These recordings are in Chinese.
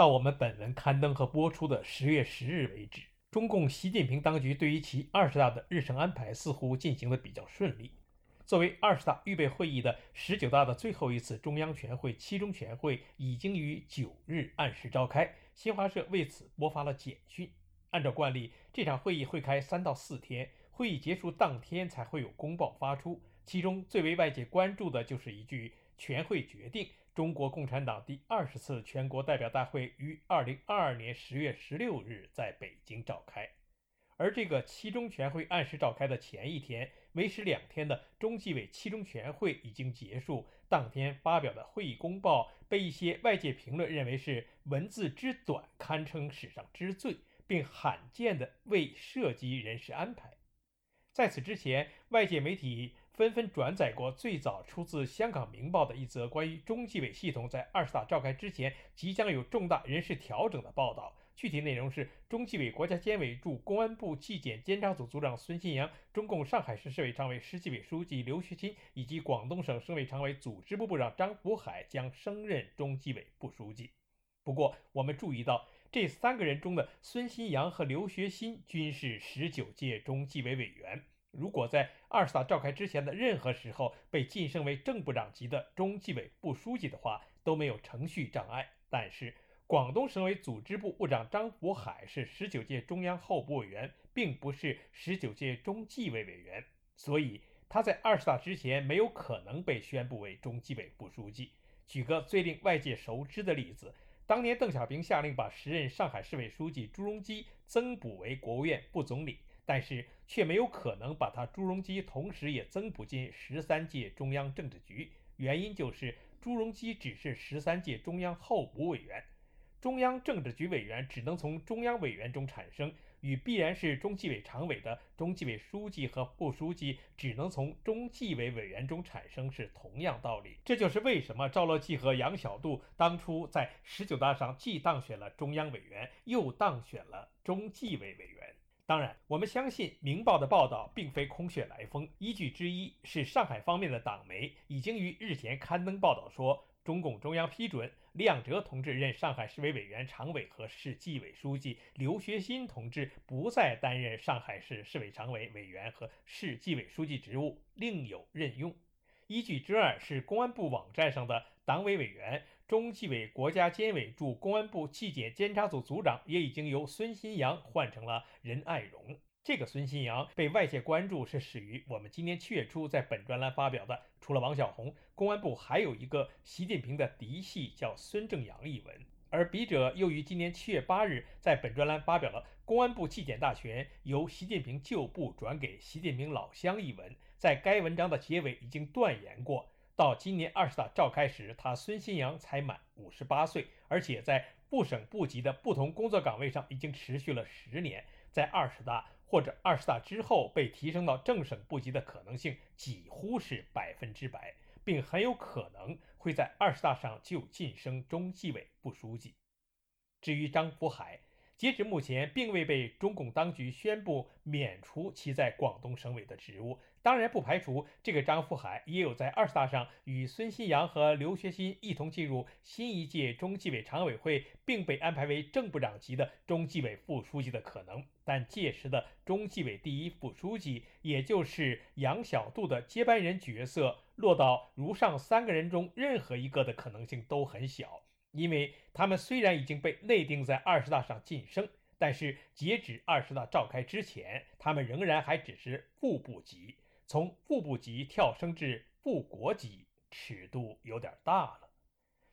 到我们本文刊登和播出的十月十日为止，中共习近平当局对于其二十大的日程安排似乎进行的比较顺利。作为二十大预备会议的十九大的最后一次中央全会七中全会已经于九日按时召开，新华社为此播发了简讯。按照惯例，这场会议会开三到四天，会议结束当天才会有公报发出。其中最为外界关注的就是一句“全会决定”。中国共产党第二十次全国代表大会于二零二二年十月十六日在北京召开，而这个七中全会按时召开的前一天，为时两天的中纪委七中全会已经结束。当天发表的会议公报被一些外界评论认为是文字之短，堪称史上之最，并罕见的未涉及人事安排。在此之前，外界媒体。纷纷转载过最早出自《香港明报》的一则关于中纪委系统在二十大召开之前即将有重大人事调整的报道。具体内容是：中纪委国家监委驻公安部纪检监察组组长孙新阳、中共上海市市委常委、市纪委书记刘学新以及广东省省委常委、组织部部长张福海将升任中纪委副书记。不过，我们注意到这三个人中的孙新阳和刘学新均是十九届中纪委委员。如果在二十大召开之前的任何时候被晋升为正部长级的中纪委副书记的话，都没有程序障碍。但是，广东省委组织部部长张福海是十九届中央候补委员，并不是十九届中纪委委员，所以他在二十大之前没有可能被宣布为中纪委副书记。举个最令外界熟知的例子，当年邓小平下令把时任上海市委书记朱镕基增补为国务院副总理。但是却没有可能把他朱镕基同时也增补进十三届中央政治局，原因就是朱镕基只是十三届中央候补委员，中央政治局委员只能从中央委员中产生，与必然是中纪委常委的中纪委书记和副书记只能从中纪委委员中产生是同样道理。这就是为什么赵乐际和杨晓渡当初在十九大上既当选了中央委员，又当选了中纪委委员。当然，我们相信《明报》的报道并非空穴来风。依据之一是上海方面的党媒已经于日前刊登报道说，中共中央批准亮哲同志任上海市委委员常委和市纪委书记，刘学新同志不再担任上海市市委常委、委员和市纪委书记职务，另有任用。依据之二是公安部网站上的党委委员。中纪委国家监委驻公安部纪检监察组组长也已经由孙新阳换成了任爱荣。这个孙新阳被外界关注是始于我们今年七月初在本专栏发表的，除了王小红，公安部还有一个习近平的嫡系叫孙正阳一文。而笔者又于今年七月八日在本专栏发表了公安部纪检大权由习近平旧部转给习近平老乡一文，在该文章的结尾已经断言过。到今年二十大召开时，他孙新阳才满五十八岁，而且在部省部级的不同工作岗位上已经持续了十年，在二十大或者二十大之后被提升到正省部级的可能性几乎是百分之百，并很有可能会在二十大上就晋升中纪委副书记。至于张福海，截止目前，并未被中共当局宣布免除其在广东省委的职务。当然，不排除这个张富海也有在二十大上与孙新阳和刘学新一同进入新一届中纪委常委会，并被安排为正部长级的中纪委副书记的可能。但届时的中纪委第一副书记，也就是杨晓渡的接班人角色，落到如上三个人中任何一个的可能性都很小。因为他们虽然已经被内定在二十大上晋升，但是截止二十大召开之前，他们仍然还只是副部级。从副部级跳升至副国级，尺度有点大了。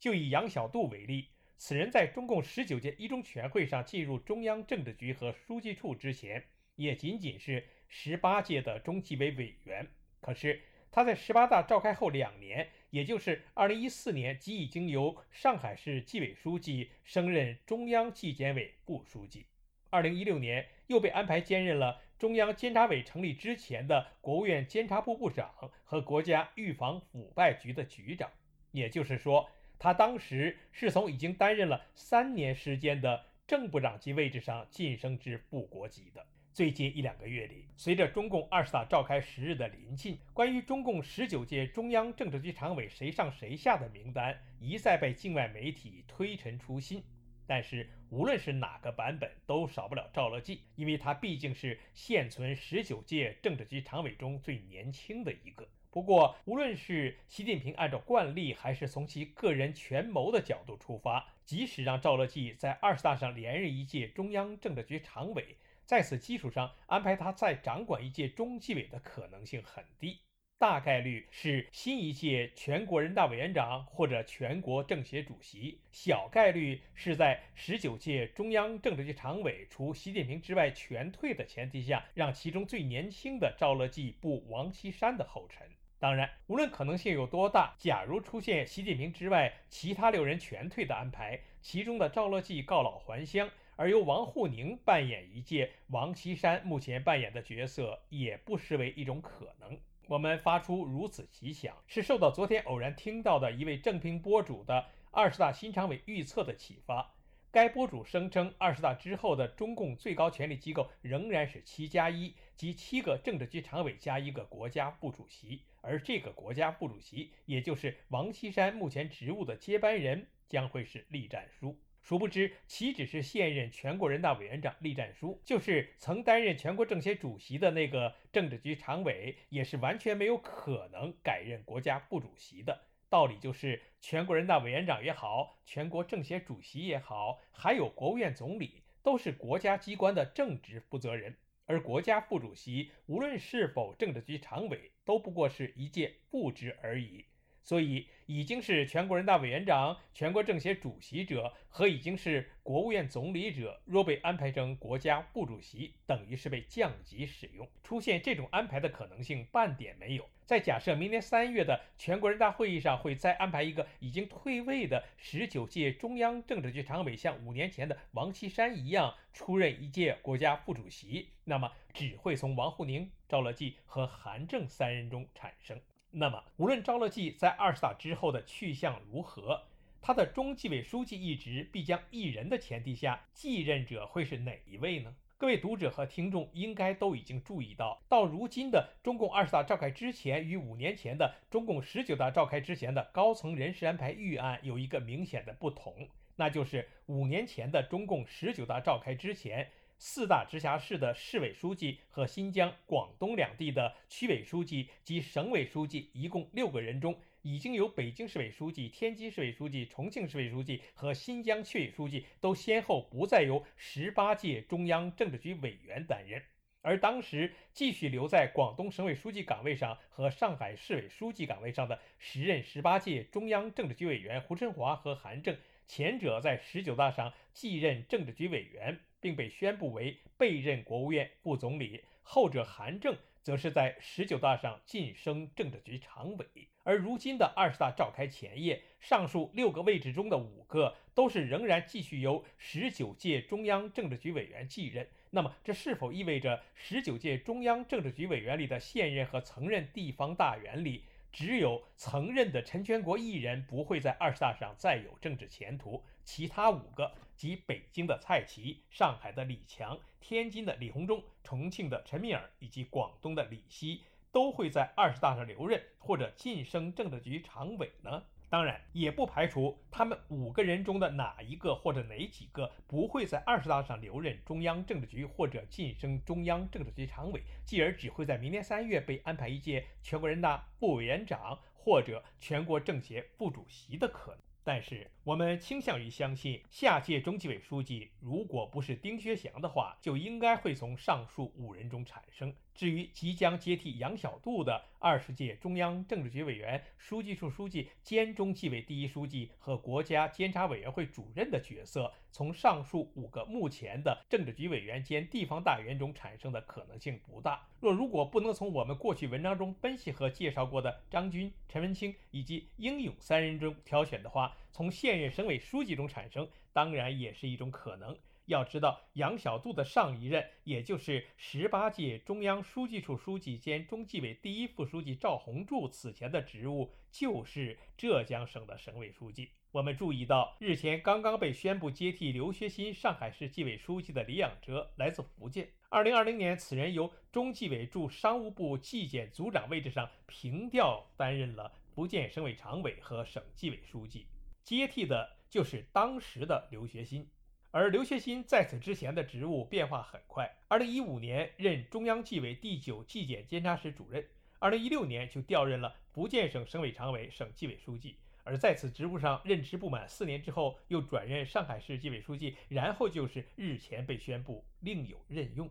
就以杨晓渡为例，此人在中共十九届一中全会上进入中央政治局和书记处之前，也仅仅是十八届的中纪委委员。可是他在十八大召开后两年。也就是2014年即已经由上海市纪委书记升任中央纪检委副书记，2016年又被安排兼任了中央监察委成立之前的国务院监察部部长和国家预防腐败局的局长。也就是说，他当时是从已经担任了三年时间的正部长级位置上晋升至副国级的。最近一两个月里，随着中共二十大召开时日的临近，关于中共十九届中央政治局常委谁上谁下的名单一再被境外媒体推陈出新。但是，无论是哪个版本，都少不了赵乐际，因为他毕竟是现存十九届政治局常委中最年轻的一个。不过，无论是习近平按照惯例，还是从其个人权谋的角度出发，即使让赵乐际在二十大上连任一届中央政治局常委。在此基础上安排他再掌管一届中纪委的可能性很低，大概率是新一届全国人大委员长或者全国政协主席，小概率是在十九届中央政治局常委除习近平之外全退的前提下，让其中最年轻的赵乐际步王岐山的后尘。当然，无论可能性有多大，假如出现习近平之外其他六人全退的安排，其中的赵乐际告老还乡。而由王沪宁扮演一届王岐山目前扮演的角色，也不失为一种可能。我们发出如此奇想，是受到昨天偶然听到的一位正评博主的二十大新常委预测的启发。该博主声称，二十大之后的中共最高权力机构仍然是七加一，即七个政治局常委加一个国家副主席，而这个国家副主席，也就是王岐山目前职务的接班人，将会是栗战书。殊不知，岂止是现任全国人大委员长栗战书，就是曾担任全国政协主席的那个政治局常委，也是完全没有可能改任国家副主席的。道理就是，全国人大委员长也好，全国政协主席也好，还有国务院总理，都是国家机关的正职负责人，而国家副主席无论是否政治局常委，都不过是一届副职而已。所以，已经是全国人大委员长、全国政协主席者和已经是国务院总理者，若被安排成国家副主席，等于是被降级使用。出现这种安排的可能性半点没有。在假设明年三月的全国人大会议上会再安排一个已经退位的十九届中央政治局常委，像五年前的王岐山一样出任一届国家副主席，那么只会从王沪宁、赵乐际和韩正三人中产生。那么，无论赵乐际在二十大之后的去向如何，他的中纪委书记一职必将一人的前提下，继任者会是哪一位呢？各位读者和听众应该都已经注意到，到如今的中共二十大召开之前与五年前的中共十九大召开之前的高层人事安排预案有一个明显的不同，那就是五年前的中共十九大召开之前。四大直辖市的市委书记和新疆、广东两地的区委书记及省委书记一共六个人中，已经有北京市委书记、天津市委书记、重庆市委书记和新疆区委书记都先后不再由十八届中央政治局委员担任，而当时继续留在广东省委书记岗位上和上海市委书记岗位上的时任十八届中央政治局委员胡春华和韩正，前者在十九大上继任政治局委员。并被宣布为备任国务院副总理，后者韩正则是在十九大上晋升政治局常委。而如今的二十大召开前夜，上述六个位置中的五个都是仍然继续由十九届中央政治局委员继任。那么，这是否意味着十九届中央政治局委员里的现任和曾任地方大员里？只有曾任的陈全国一人不会在二十大上再有政治前途，其他五个及北京的蔡奇、上海的李强、天津的李鸿忠、重庆的陈敏尔以及广东的李希，都会在二十大上留任或者晋升政治局常委呢？当然，也不排除他们五个人中的哪一个或者哪几个不会在二十大上留任中央政治局或者晋升中央政治局常委，继而只会在明年三月被安排一届全国人大副委员长或者全国政协副主席的可能。但是，我们倾向于相信，下届中纪委书记如果不是丁薛祥的话，就应该会从上述五人中产生。至于即将接替杨小渡的二十届中央政治局委员、书记处书记兼中纪委第一书记和国家监察委员会主任的角色，从上述五个目前的政治局委员兼地方大员中产生的可能性不大。若如果不能从我们过去文章中分析和介绍过的张军、陈文清以及英勇三人中挑选的话，从现任省委书记中产生，当然也是一种可能。要知道，杨小渡的上一任，也就是十八届中央书记处书记兼中纪委第一副书记赵洪柱，此前的职务就是浙江省的省委书记。我们注意到，日前刚刚被宣布接替刘学新上海市纪委书记的李仰哲来自福建。二零二零年，此人由中纪委驻商务部纪检组长位置上平调担任了福建省委常委和省纪委书记，接替的就是当时的刘学新。而刘学新在此之前的职务变化很快。二零一五年任中央纪委第九纪检监察室主任，二零一六年就调任了福建省省委常委、省纪委书记。而在此职务上任职不满四年之后，又转任上海市纪委书记，然后就是日前被宣布另有任用。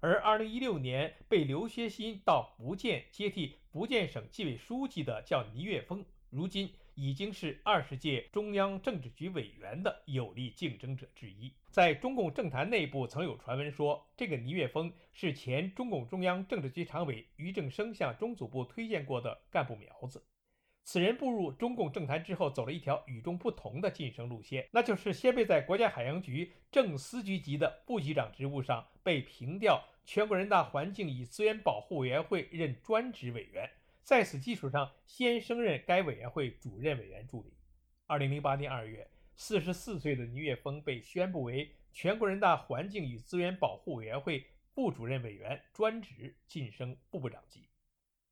而二零一六年被刘学新到福建接替福建省纪委书记的叫倪岳峰，如今。已经是二十届中央政治局委员的有力竞争者之一。在中共政坛内部，曾有传闻说，这个倪岳峰是前中共中央政治局常委俞正声向中组部推荐过的干部苗子。此人步入中共政坛之后，走了一条与众不同的晋升路线，那就是先被在国家海洋局正司局级的副局长职务上被平调全国人大环境与资源保护委员会任专职委员。在此基础上，先升任该委员会主任委员助理。二零零八年二月，四十四岁的倪岳峰被宣布为全国人大环境与资源保护委员会副主任委员专职，晋升副部长级。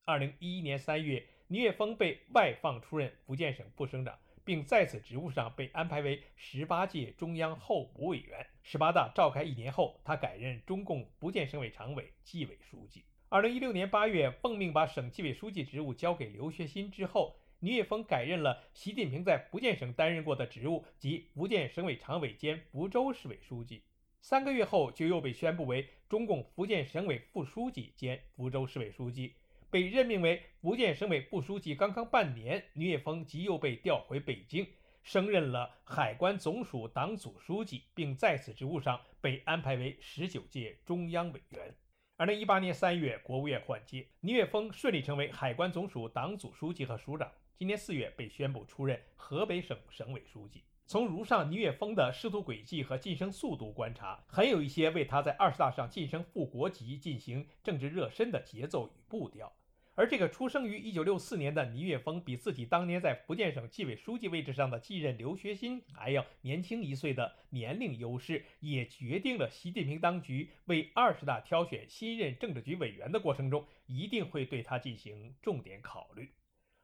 二零一一年三月，倪岳峰被外放出任福建省副省长，并在此职务上被安排为十八届中央候补委员。十八大召开一年后，他改任中共福建省委常委、纪委书记。二零一六年八月，奉命把省纪委书记职务交给刘学新之后，倪岳峰改任了习近平在福建省担任过的职务，即福建省委常委兼福州市委书记。三个月后，就又被宣布为中共福建省委副书记兼福州市委书记。被任命为福建省委副书记刚刚半年，倪岳峰即又被调回北京，升任了海关总署党组书记，并在此职务上被安排为十九届中央委员。二零一八年三月，国务院换届，倪岳峰顺利成为海关总署党组书记和署长。今年四月被宣布出任河北省省委书记。从如上倪岳峰的仕途轨迹和晋升速度观察，很有一些为他在二十大上晋升副国级进行政治热身的节奏与步调。而这个出生于1964年的倪岳峰，比自己当年在福建省纪委书记位置上的继任刘学新还要年轻一岁的年龄优势，也决定了习近平当局为二十大挑选新任政治局委员的过程中，一定会对他进行重点考虑。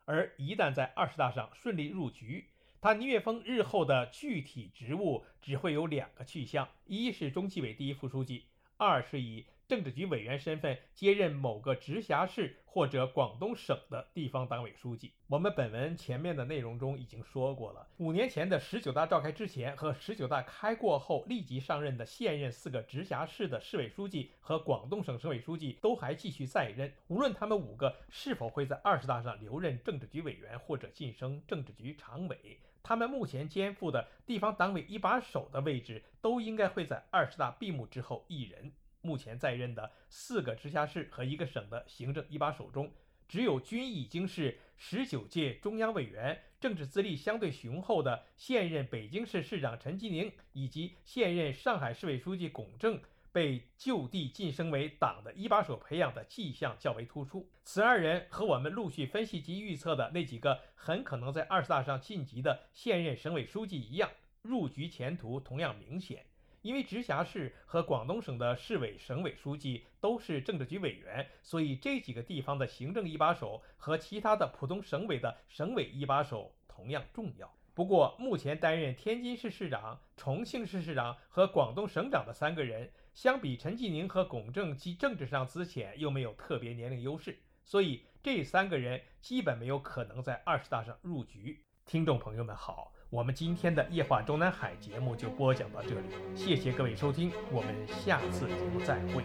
而一旦在二十大上顺利入局，他倪岳峰日后的具体职务只会有两个去向：一是中纪委第一副书记，二是以。政治局委员身份接任某个直辖市或者广东省的地方党委书记。我们本文前面的内容中已经说过了，五年前的十九大召开之前和十九大开过后立即上任的现任四个直辖市的市委书记和广东省省委书记都还继续在任。无论他们五个是否会在二十大上留任政治局委员或者晋升政治局常委，他们目前肩负的地方党委一把手的位置，都应该会在二十大闭幕之后一人。目前在任的四个直辖市和一个省的行政一把手中，只有均已经是十九届中央委员、政治资历相对雄厚的现任北京市市长陈吉宁以及现任上海市委书记龚正被就地晋升为党的一把手培养的迹象较为突出。此二人和我们陆续分析及预测的那几个很可能在二十大上晋级的现任省委书记一样，入局前途同样明显。因为直辖市和广东省的市委、省委书记都是政治局委员，所以这几个地方的行政一把手和其他的普通省委的省委一把手同样重要。不过，目前担任天津市市长、重庆市市长和广东省长的三个人，相比陈吉宁和龚正，既政治上资浅，又没有特别年龄优势，所以这三个人基本没有可能在二十大上入局。听众朋友们好。我们今天的夜话中南海节目就播讲到这里，谢谢各位收听，我们下次节目再会。